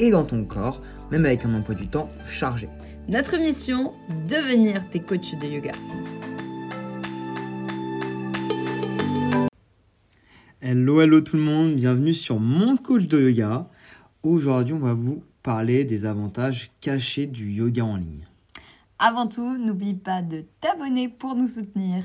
et dans ton corps, même avec un emploi du temps chargé. Notre mission, devenir tes coachs de yoga. Hello, hello tout le monde, bienvenue sur mon coach de yoga. Aujourd'hui, on va vous parler des avantages cachés du yoga en ligne. Avant tout, n'oublie pas de t'abonner pour nous soutenir.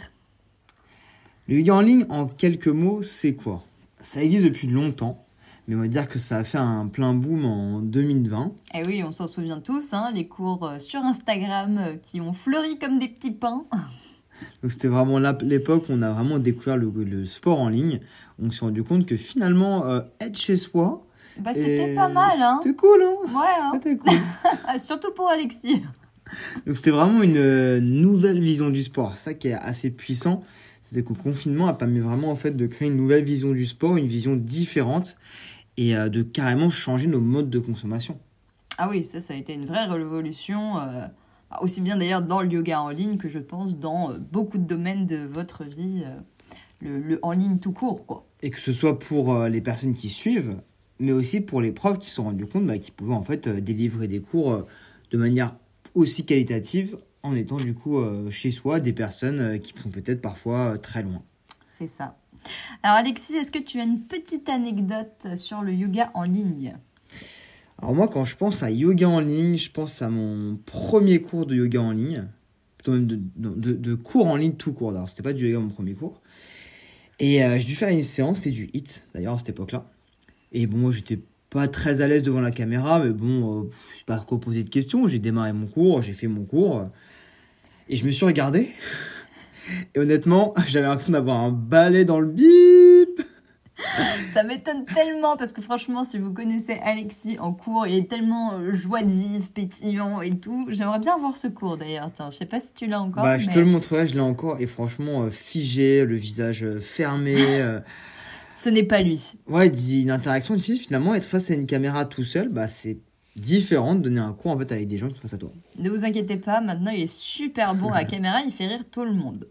Le yoga en ligne, en quelques mots, c'est quoi? Ça existe depuis longtemps, mais on va dire que ça a fait un plein boom en 2020. Eh oui, on s'en souvient tous, hein, les cours euh, sur Instagram euh, qui ont fleuri comme des petits pains. Donc c'était vraiment l'époque où on a vraiment découvert le, sport en ligne. On s'est rendu compte que finalement, euh, être chez soi... Bah c'était pas mal, hein C'était cool, hein Ouais, hein C'était cool. Surtout pour Alexis. Donc c'était vraiment une nouvelle vision du sport, ça qui est assez puissant. C'est que le confinement a permis vraiment en fait de créer une nouvelle vision du sport, une vision différente et euh, de carrément changer nos modes de consommation. Ah oui, ça, ça a été une vraie révolution, euh, aussi bien d'ailleurs dans le yoga en ligne que je pense dans euh, beaucoup de domaines de votre vie, le, en ligne tout court. Quoi. Et que ce soit pour les personnes qui suivent, mais aussi pour les profs qui se sont rendus compte bah, qu'ils pouvaient en fait délivrer des cours de manière aussi qualitative en étant du coup chez soi des personnes qui sont peut-être parfois très loin. C'est ça. Alors Alexis, est-ce que tu as une petite anecdote sur le yoga en ligne? Alors moi, quand je pense à yoga en ligne, je pense à mon premier cours de yoga en ligne, plutôt même de, cours en ligne tout court. Alors c'était pas du yoga mon premier cours. Et j'ai dû faire une séance, c'était du hit d'ailleurs à cette époque-là. Et bon, j'étais pas très à l'aise devant la caméra, mais bon, je sais pas quoi poser de questions. J'ai démarré mon cours, j'ai fait mon cours. Et je me suis regardé. Et honnêtement, j'avais l'impression d'avoir un balai dans le bip. Ça m'étonne tellement parce que franchement, si vous connaissez Alexis en cours, il est tellement euh, joie de vivre, pétillant et tout. J'aimerais bien voir ce cours d'ailleurs. Tiens, je sais pas si tu l'as encore. Bah, je te le montrerai, je l'ai encore et franchement euh, figé, le visage euh, fermé. Ce n'est pas lui. Ouais, une interaction physique finalement être face à une caméra tout seul, bah c'est différent de donner un cours en fait avec des gens qui sont face à toi. Ne vous inquiétez pas, maintenant il est super bon à la caméra, il fait rire tout le monde.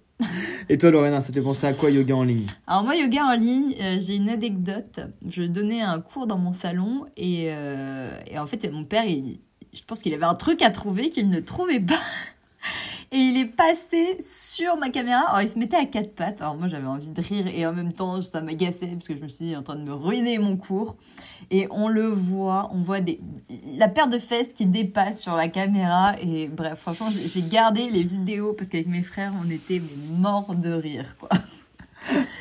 Et toi Lorena, ça te pensé à quoi yoga en ligne? Alors moi yoga en ligne, euh, j'ai une anecdote. Je donnais un cours dans mon salon et, euh, et en fait mon père, il, je pense qu'il avait un truc à trouver qu'il ne trouvait pas. Et il est passé sur ma caméra. Alors, il se mettait à quatre pattes. Alors, moi, j'avais envie de rire et en même temps, ça m'agaçait parce que je me suis dit, en train de me ruiner mon cours. Et on le voit, on voit des, la paire de fesses qui dépasse sur la caméra. Et bref, franchement, j'ai gardé les vidéos parce qu'avec mes frères, on était morts de rire, quoi.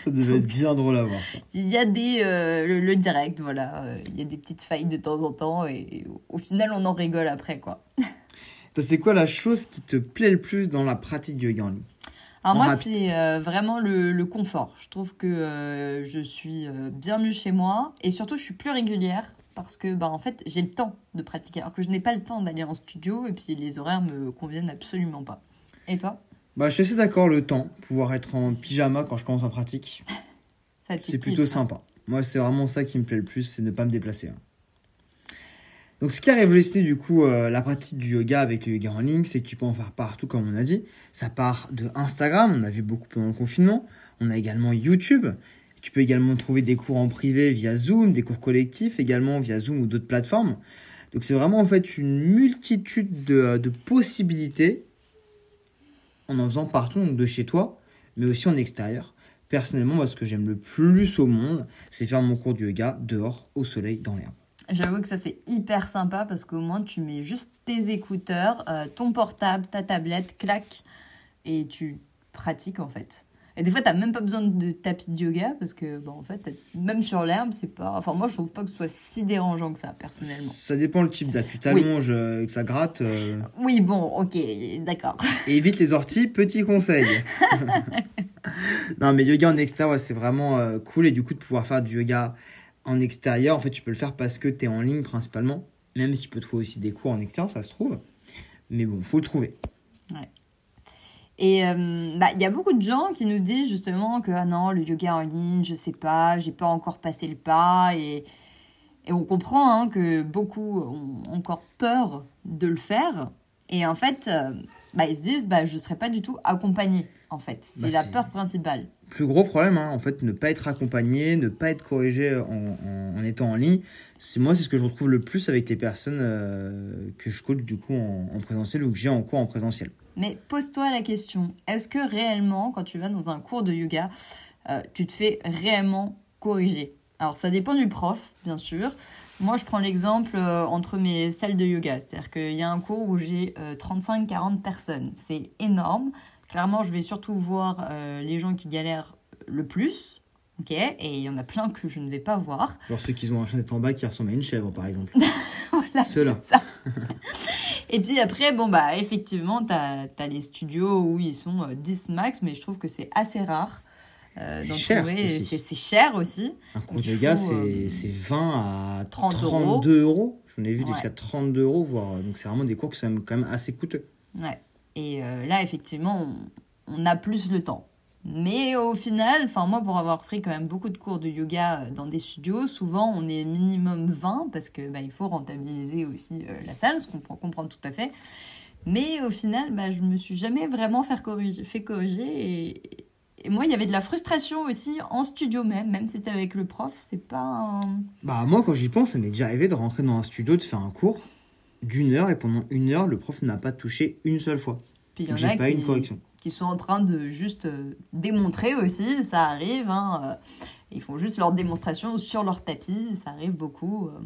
Ça devait être bien drôle à voir ça. Il y a des euh, le, direct, voilà, euh, il y a des petites failles de temps en temps et au final on en rigole après quoi. C'est quoi la chose qui te plaît le plus dans la pratique du yoga? En ligne alors moi, c'est euh, vraiment le, confort. Je trouve que euh, je suis euh, bien mieux chez moi et surtout, je suis plus régulière parce que bah, en fait, j'ai le temps de pratiquer alors que je n'ai pas le temps d'aller en studio et puis les horaires me conviennent absolument pas. Et toi? Bah, Je suis assez d'accord, le temps. Pouvoir être en pyjama quand je commence à pratique, c'est plutôt sympa. Moi, c'est vraiment ça qui me plaît le plus, c'est ne pas me déplacer. Hein. Donc, ce qui a révolutionné du coup euh, la pratique du yoga avec le yoga en ligne, c'est que tu peux en faire partout, comme on a dit. Ça part de Instagram, on a vu beaucoup pendant le confinement. On a également YouTube. Tu peux également trouver des cours en privé via Zoom, des cours collectifs également via Zoom ou d'autres plateformes. Donc, c'est vraiment en fait une multitude de, possibilités en en faisant partout, donc de chez toi, mais aussi en extérieur. Personnellement, moi, ce que j'aime le plus au monde, c'est faire mon cours de yoga dehors, au soleil, dans l'herbe. J'avoue que ça c'est hyper sympa parce qu'au moins tu mets juste tes écouteurs, euh, ton portable, ta tablette, clac, et tu pratiques en fait. Et des fois, t'as même pas besoin de tapis de yoga parce que, bon, en fait, même sur l'herbe, c'est pas. Enfin, moi, je trouve pas que ce soit si dérangeant que ça, personnellement. Ça dépend le type d'appui. Tu t'allonges, euh, que ça gratte. Euh. Oui, bon, ok, d'accord. Et évite les orties, petit conseil. non, mais yoga en extérieur, c'est vraiment cool. Et du coup, de pouvoir faire du yoga en extérieur, en fait, tu peux le faire parce que tu es en ligne principalement. Même si tu peux trouver aussi des cours en extérieur, ça se trouve. Mais bon, faut le trouver. Ouais. Et euh, bah, il y a beaucoup de gens qui nous disent justement que ah non, le yoga en ligne, je sais pas, j'ai pas encore passé le pas. Et, et on comprend hein, que beaucoup ont encore peur de le faire. Et en fait, euh, bah, ils se disent bah, je ne serai pas du tout accompagné. En fait, c'est bah, la peur principale. Plus gros problème, hein, en fait, ne pas être accompagné, ne pas être corrigé en, étant en ligne. C'est moi, c'est ce que je retrouve le plus avec les personnes euh, que je coach du coup en, en présentiel ou que j'ai en cours en présentiel. Mais pose-toi la question est-ce que réellement, quand tu vas dans un cours de yoga, euh, tu te fais réellement corriger? Alors, ça dépend du prof, bien sûr. Moi, je prends l'exemple euh, entre mes salles de yoga. C'est-à-dire qu'il y a un cours où j'ai 35-40 euh, personnes. C'est énorme. Clairement, je vais surtout voir euh, les gens qui galèrent le plus. ok Et il y en a plein que je ne vais pas voir. Genre ceux qui ont un chaîne en bas qui ressemble à une chèvre, par exemple. voilà. Ceux-là. Et puis après, bon, bah, effectivement, tu as, as, les studios où ils sont 10 max, mais je trouve que c'est assez rare. Euh, c'est cher, aussi. Un cours de yoga, c'est 20 euh, à 30 32 euros. J'en ai vu jusqu'à 32 euros, voire. Donc c'est vraiment des cours qui sont quand même assez coûteux. Ouais. Et euh, là, effectivement, on, a plus le temps. Mais au final, enfin moi pour avoir pris quand même beaucoup de cours de yoga dans des studios, souvent on est minimum 20 parce que bah, faut rentabiliser aussi la salle, ce qu'on peut comprendre tout à fait. Mais au final, bah, je me suis jamais vraiment fait corriger, fait corriger et, moi, il y avait de la frustration aussi en studio même, même si c'était avec le prof, c'est pas. Bah moi, quand j'y pense, ça m'est déjà arrivé de rentrer dans un studio, de faire un cours d'une heure, et pendant une heure, le prof n'a pas touché une seule fois. Puis il y en a pas qui, une correction. qui sont en train de juste euh, démontrer aussi, ça arrive, hein, euh, ils font juste leur démonstration sur leur tapis, ça arrive beaucoup. Euh.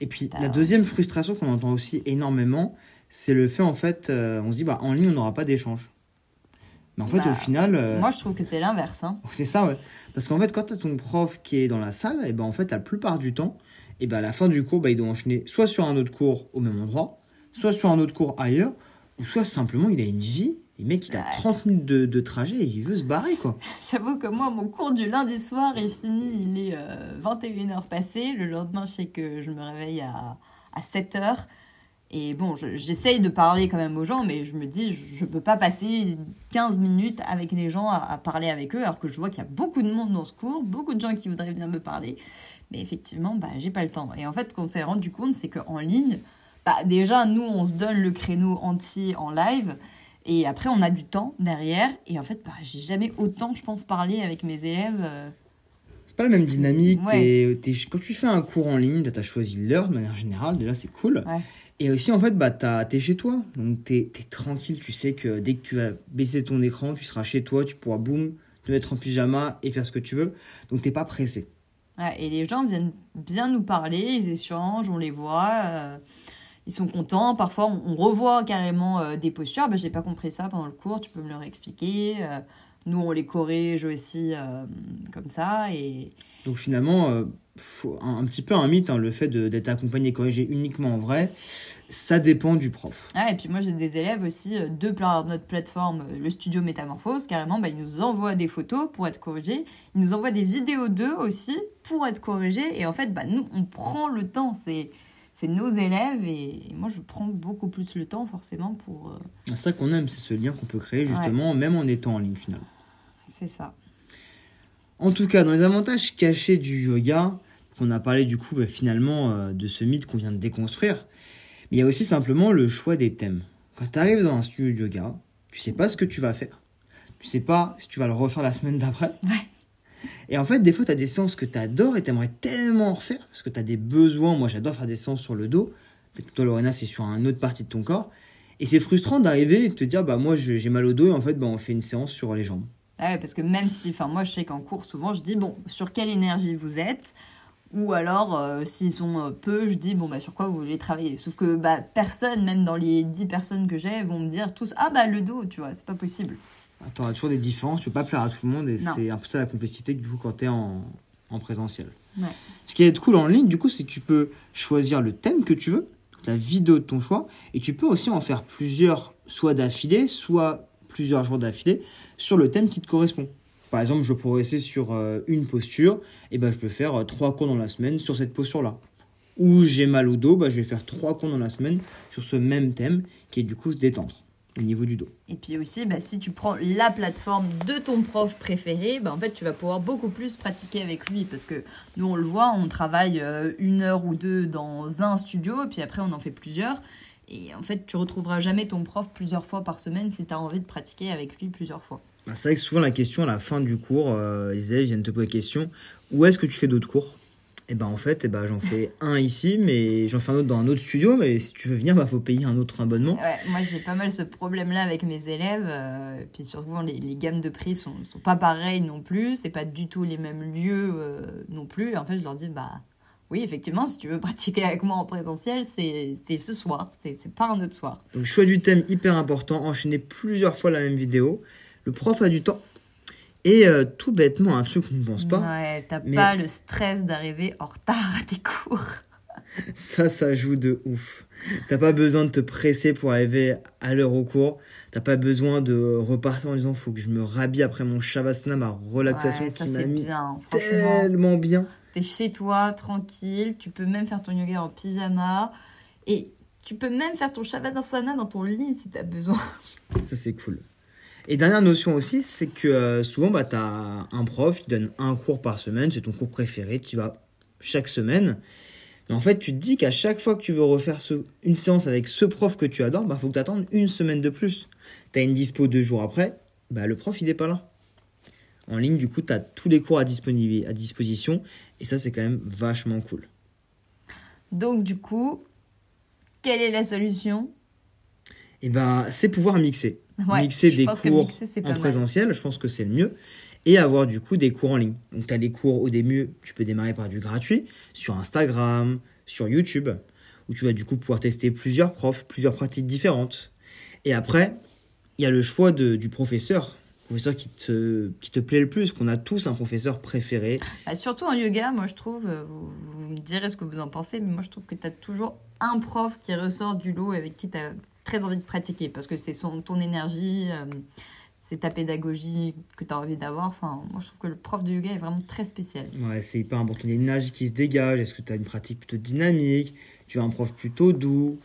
et puis la deuxième frustration qu'on entend aussi énormément, c'est le fait en fait, on se dit bah en ligne on n'aura pas d'échange. Mais en fait, au bah, final. Euh, moi, je trouve que c'est l'inverse. Hein. C'est ça, ouais. Parce qu'en fait, quand tu as ton prof qui est dans la salle, et ben en fait, la plupart du temps, et ben à la fin du cours, bah, il doit enchaîner soit sur un autre cours au même endroit, soit sur un autre cours ailleurs, ou soit simplement il a une vie. Le mec, il a 30 minutes de, trajet et il veut se barrer, quoi. J'avoue que moi, mon cours du lundi soir est fini, il est 21h euh, passé. Le lendemain, je sais que je me réveille à, à 7h. Et bon, j'essaye de parler quand même aux gens, mais je me dis, je ne peux pas passer 15 minutes avec les gens à, parler avec eux, alors que je vois qu'il y a beaucoup de monde dans ce cours, beaucoup de gens qui voudraient bien me parler. Mais effectivement, bah, j'ai pas le temps. Et en fait, ce qu'on s'est rendu compte, c'est qu'en ligne, bah, déjà, nous, on se donne le créneau entier en live. Et après, on a du temps derrière. Et en fait, bah, j'ai jamais autant, je pense, parlé avec mes élèves. Euh. C'est pas la même dynamique. quand tu fais un cours en ligne, tu as choisi l'heure de manière générale. Déjà, c'est cool. Ouais. Et aussi, en fait, bah, t'es chez toi. Donc, t'es es tranquille. Tu sais que dès que tu vas baisser ton écran, tu seras chez toi. Tu pourras, boum, te mettre en pyjama et faire ce que tu veux. Donc, t'es pas pressé. Et les gens viennent bien nous parler. Ils échangent, on les voit. Euh, ils sont contents. Parfois, on, revoit carrément euh, des postures. Bah, J'ai pas compris ça pendant le cours. Tu peux me le réexpliquer. Euh, nous, on les corrige aussi comme ça. Et... Donc, finalement faut, un, petit peu un mythe, hein, le fait d'être accompagné et corrigé uniquement en vrai, ça dépend du prof. Ah, et puis moi j'ai des élèves aussi euh, de notre plateforme, euh, le studio Métamorphose, carrément, bah, ils nous envoient des photos pour être corrigés, ils nous envoient des vidéos d'eux aussi pour être corrigés, et en fait, bah, nous on prend le temps, c'est c'est nos élèves et moi je prends beaucoup plus le temps forcément pour... Euh, c'est ça qu'on aime, c'est ce lien qu'on peut créer justement même en étant en ligne finalement. C'est ça. En tout cas, dans les avantages cachés du yoga, qu'on a parlé du coup bah, finalement euh, de ce mythe qu'on vient de déconstruire, mais il y a aussi simplement le choix des thèmes. Quand tu arrives dans un studio de yoga, tu sais pas ce que tu vas faire. Tu sais pas si tu vas le refaire la semaine d'après. Et en fait, des fois, tu as des séances que tu adores et tu aimerais tellement en refaire parce que tu as des besoins. Moi, j'adore faire des séances sur le dos. Peut-être toi, Lorena, c'est sur une autre partie de ton corps. Et c'est frustrant d'arriver et de te dire, bah moi, j'ai mal au dos et en fait, bah, on fait une séance sur les jambes. Ah parce que même si, enfin moi je sais qu'en cours souvent je dis bon sur quelle énergie vous êtes ou alors euh, s'ils sont euh, peu je dis bon bah sur quoi vous voulez travailler? Sauf que bah personne même dans les 10 personnes que j'ai vont me dire tous ah bah le dos tu vois c'est pas possible. Attends, a toujours des différences, tu peux pas plaire à tout le monde et c'est un peu ça la complexité du coup quand tu es en, en présentiel. Ce qui est cool en ligne du coup c'est que tu peux choisir le thème que tu veux, la vidéo de ton choix et tu peux aussi en faire plusieurs soit d'affilée soit plusieurs jours d'affilée sur le thème qui te correspond. Par exemple, je rester sur euh, une posture, et ben je peux faire euh, trois cours dans la semaine sur cette posture-là. ou j'ai mal au dos, bah, je vais faire trois cours dans la semaine sur ce même thème qui est du coup se détendre au niveau du dos. Et puis aussi, bah, si tu prends la plateforme de ton prof préféré, bah, en fait, tu vas pouvoir beaucoup plus pratiquer avec lui. Parce que nous, on le voit, on travaille euh, une heure ou deux dans un studio, puis après, on en fait plusieurs. Et en fait, tu retrouveras jamais ton prof plusieurs fois par semaine si tu as envie de pratiquer avec lui plusieurs fois. Bah, c'est vrai que souvent, la question à la fin du cours, euh, les élèves viennent te poser la question où est-ce que tu fais d'autres cours? Et ben en fait, et ben, j'en fais un ici, mais j'en fais un autre dans un autre studio. Mais si tu veux venir, il bah, faut payer un autre abonnement. Ouais, moi, j'ai pas mal ce problème-là avec mes élèves. Euh, puis surtout, les, les, gammes de prix sont, sont pas pareilles non plus. C'est pas du tout les mêmes lieux euh, non plus. en fait, je leur dis, bah oui, effectivement, si tu veux pratiquer avec moi en présentiel, c'est ce soir. C'est pas un autre soir. Donc, choix du thème hyper important. Enchaîner plusieurs fois la même vidéo. Le prof a du temps. Et euh, tout bêtement, un truc qu'on ne pense pas. Ouais, t'as pas le stress d'arriver en retard à tes cours. ça, ça joue de ouf. T'as pas besoin de te presser pour arriver à l'heure au cours. T'as pas besoin de repartir en disant faut que je me rhabille après mon shavasana, ma relaxation qui m'a mis bien, tellement bien. T'es chez toi, tranquille. Tu peux même faire ton yoga en pyjama. Et tu peux même faire ton shavasana dans ton lit si t'as besoin. Ça, c'est cool. Et dernière notion aussi, c'est que euh, souvent, bah, tu as un prof qui donne un cours par semaine, c'est ton cours préféré, tu vas chaque semaine. Mais en fait, tu te dis qu'à chaque fois que tu veux refaire une séance avec ce prof que tu adores, il bah, faut que tu attendes une semaine de plus. Tu as une dispo deux jours après, bah, le prof, il n'est pas là. En ligne, du coup, tu as tous les cours à, disposition. Et ça, c'est quand même vachement cool. Donc, du coup, quelle est la solution? Eh ben, c'est pouvoir mixer mixer des cours en présentiel, je pense que c'est le mieux. Et avoir du coup des cours en ligne. Donc tu as les cours au début, tu peux démarrer par du gratuit, sur Instagram, sur YouTube, où tu vas du coup pouvoir tester plusieurs profs, plusieurs pratiques différentes. Et après, il y a le choix de, du professeur professeur qui te, qui te plaît le plus, qu'on a tous un professeur préféré. Bah, surtout en yoga, moi je trouve, euh, vous, vous, me direz ce que vous en pensez, mais moi je trouve que tu as toujours un prof qui ressort du lot avec qui tu as très envie de pratiquer parce que c'est ton énergie, euh, c'est ta pédagogie que tu as envie d'avoir. Enfin, moi, je trouve que le prof de yoga est vraiment très spécial. Ouais, c'est hyper important. Il y a une énergie qui se dégage. Est-ce que tu as une pratique plutôt dynamique? Tu as un prof plutôt doux?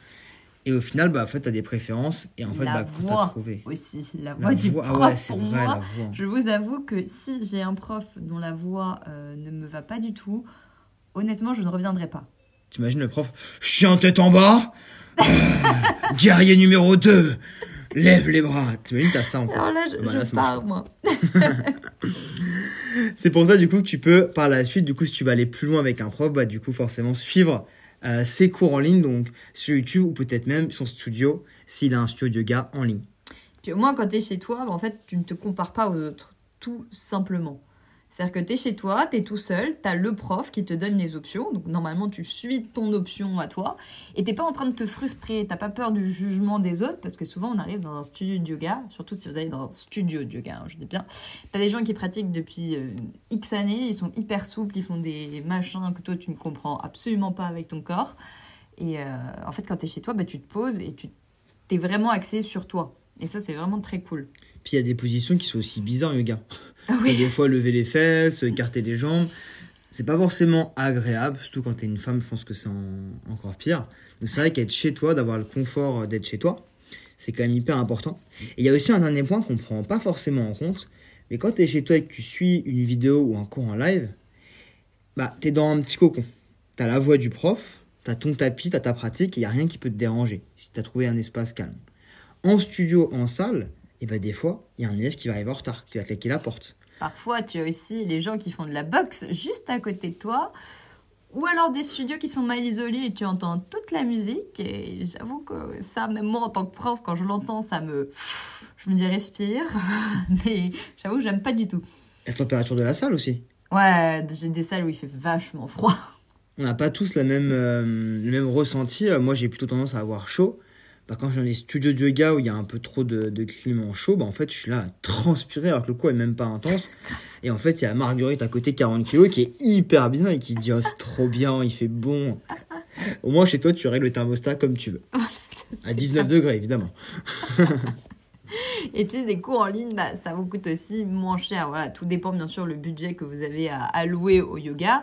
Et au final, bah, en fait, tu as des préférences. Et en fait, la bah, voix aussi. La voix du prof. Ah ouais, pour vrai, moi, je vous avoue que si j'ai un prof dont la voix euh, ne me va pas du tout, honnêtement, je ne reviendrai pas. Tu imagines le prof Chien tête en bas Guerrier numéro 2 Lève les bras. Tu imagines, t'as ça encore. Alors là, je, ah bah pars, moi. c'est pour ça, du coup, que tu peux, par la suite, du coup, si tu vas aller plus loin avec un prof, bah, du coup, forcément, suivre euh, ses cours en ligne, donc sur YouTube ou peut-être même son studio, s'il a un studio de yoga en ligne. Puis au moins, quand tu es chez toi, bah, en fait, tu ne te compares pas aux autres, tout simplement. C'est-à-dire que tu es chez toi, tu es tout seul, tu as le prof qui te donne les options. Donc normalement, tu suis ton option à toi. Et tu pas en train de te frustrer, tu pas peur du jugement des autres. Parce que souvent, on arrive dans un studio de yoga, surtout si vous allez dans un studio de yoga, hein, je dis bien. Tu as des gens qui pratiquent depuis euh, X années, ils sont hyper souples, ils font des machins que toi, tu ne comprends absolument pas avec ton corps. Et euh, en fait, quand tu es chez toi, bah, tu te poses et tu es vraiment axé sur toi. Et ça, c'est vraiment très cool. Puis il y a des positions qui sont aussi bizarres yoga. Ah des fois, lever les fesses, écarter les jambes. C'est pas forcément agréable, surtout quand tu es une femme, je pense que c'est encore pire. Donc c'est vrai qu'être chez toi, d'avoir le confort d'être chez toi, c'est quand même hyper important. Et il y a aussi un dernier point qu'on prend pas forcément en compte, mais quand tu es chez toi et que tu suis une vidéo ou un cours en live, bah, tu es dans un petit cocon. Tu as la voix du prof, tu as ton tapis, tu as ta pratique, il n'y a rien qui peut te déranger si tu as trouvé un espace calme. En studio, en salle, et bien des fois, il y a un élève qui va arriver en retard, qui va claquer la porte. Parfois, tu as aussi les gens qui font de la boxe juste à côté de toi. Ou alors des studios qui sont mal isolés et tu entends toute la musique. Et j'avoue que ça, même moi en tant que prof, quand je l'entends, ça me. Je me dis respire. Mais j'avoue, j'aime pas du tout. Et la température de la salle aussi Ouais, j'ai des salles où il fait vachement froid. On n'a pas tous la même, euh, le même ressenti. Moi, j'ai plutôt tendance à avoir chaud. Bah, quand je suis dans les studios de yoga où il y a un peu trop de, de climat chaud, bah, en fait, je suis là à transpirer alors que le coup est même pas intense. Et en fait, il y a Marguerite à côté, 40 kg, qui est hyper bien et qui se dit Oh, c'est trop bien, il fait bon. Au moins, chez toi, tu règles le thermostat comme tu veux. à 19 degrés, évidemment. Et puis des cours en ligne, bah, ça vous coûte aussi moins cher. Voilà, tout dépend bien sûr le budget que vous avez à allouer au yoga.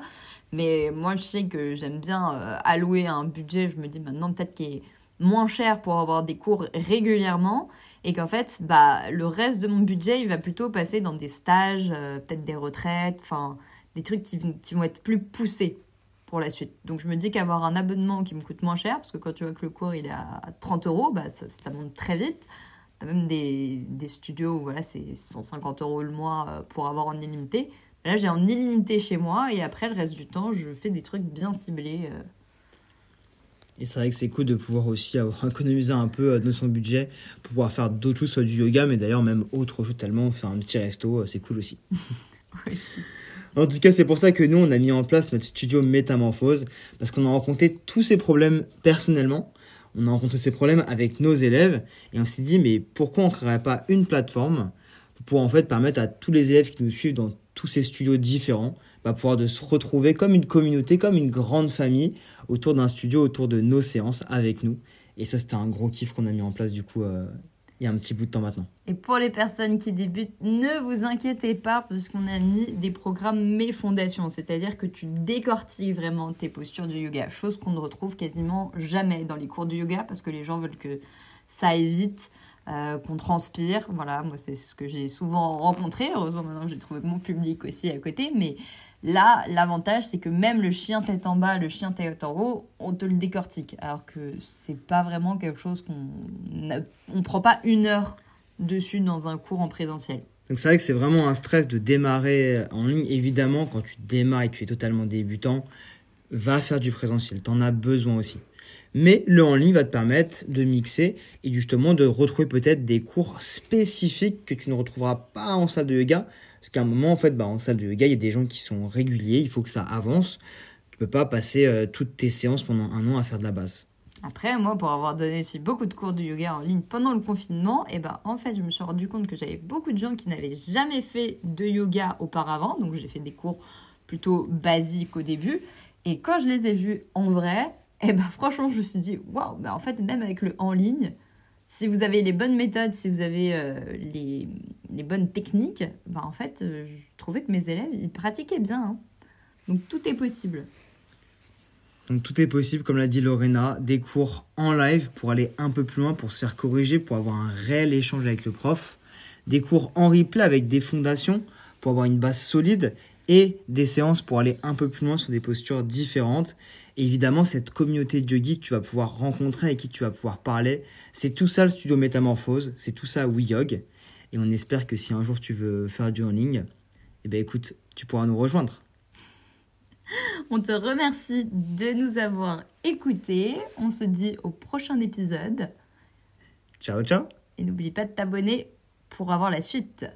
Mais moi, je sais que j'aime bien euh, allouer un budget. Je me dis maintenant peut-être qu'il est moins cher pour avoir des cours régulièrement et qu'en fait, bah, le reste de mon budget, il va plutôt passer dans des stages, euh, peut-être des retraites, enfin, des trucs qui, vont être plus poussés pour la suite. Donc je me dis qu'avoir un abonnement qui me coûte moins cher, parce que quand tu vois que le cours il est à 30 euros, bah, ça, ça monte très vite. T'as même des, des studios où voilà, c'est 150 euros le mois euh, pour avoir en illimité. Là, j'ai en illimité chez moi et après, le reste du temps, je fais des trucs bien ciblés. Euh, et c'est vrai que c'est cool de pouvoir aussi avoir économisé un peu euh, de son budget pour pouvoir faire d'autres choses, soit du yoga, mais d'ailleurs même autre chose tellement, faire un petit resto, euh, c'est cool aussi. En tout cas, c'est pour ça que nous, on a mis en place notre studio Métamorphose, parce qu'on a rencontré tous ces problèmes personnellement. On a rencontré ces problèmes avec nos élèves, et on s'est dit, mais pourquoi on ne créerait pas une plateforme pour en fait permettre à tous les élèves qui nous suivent dans tous ces studios différents, bah, pouvoir de se retrouver comme une communauté, comme une grande famille, autour d'un studio, autour de nos séances avec nous. Et ça, c'était un gros kiff qu'on a mis en place du coup euh, il y a un petit bout de temps maintenant. Et pour les personnes qui débutent, ne vous inquiétez pas parce qu'on a mis des programmes Mes Fondations, c'est-à-dire que tu décortiques vraiment tes postures du yoga, chose qu'on ne retrouve quasiment jamais dans les cours du yoga parce que les gens veulent que ça évite. Euh, qu'on transpire. Voilà, moi c'est ce que j'ai souvent rencontré. Heureusement maintenant j'ai trouvé mon public aussi à côté. Mais Là, l'avantage, c'est que même le chien tête en bas, le chien tête en haut, on te le décortique. Alors que c'est pas vraiment quelque chose qu'on. On prend pas une heure dessus dans un cours en présentiel. Donc c'est vrai que c'est vraiment un stress de démarrer en ligne. Évidemment, quand tu démarres et que tu es totalement débutant, va faire du présentiel. Tu en as besoin aussi. Mais le en ligne va te permettre de mixer et justement de retrouver peut-être des cours spécifiques que tu ne retrouveras pas en salle de yoga parce qu'à un moment, en fait, bah, en salle de yoga, il y a des gens qui sont réguliers, il faut que ça avance. Tu peux pas passer euh, toutes tes séances pendant un an à faire de la base. Après, moi, pour avoir donné aussi beaucoup de cours de yoga en ligne pendant le confinement, et eh ben, en fait, je me suis rendu compte que j'avais beaucoup de gens qui n'avaient jamais fait de yoga auparavant. Donc, j'ai fait des cours plutôt basiques au début. Et quand je les ai vus en vrai, et eh ben, franchement, je me suis dit, waouh, ben, en fait, même avec le en ligne, si vous avez les bonnes méthodes, si vous avez euh, les, les, bonnes techniques, bah en fait, euh, je trouvais que mes élèves, ils pratiquaient bien. Hein. Donc tout est possible. Donc tout est possible, comme l'a dit Lorena, des cours en live pour aller un peu plus loin, pour se faire corriger, pour avoir un réel échange avec le prof. Des cours en replay avec des fondations pour avoir une base solide et des séances pour aller un peu plus loin sur des postures différentes. Et évidemment, cette communauté de yogi que tu vas pouvoir rencontrer et qui tu vas pouvoir parler, c'est tout ça le studio Métamorphose, c'est tout ça WeYog. Et on espère que si un jour tu veux faire du en ligne, eh ben écoute, tu pourras nous rejoindre. On te remercie de nous avoir écoutés. On se dit au prochain épisode. Ciao, ciao. Et n'oublie pas de t'abonner pour avoir la suite.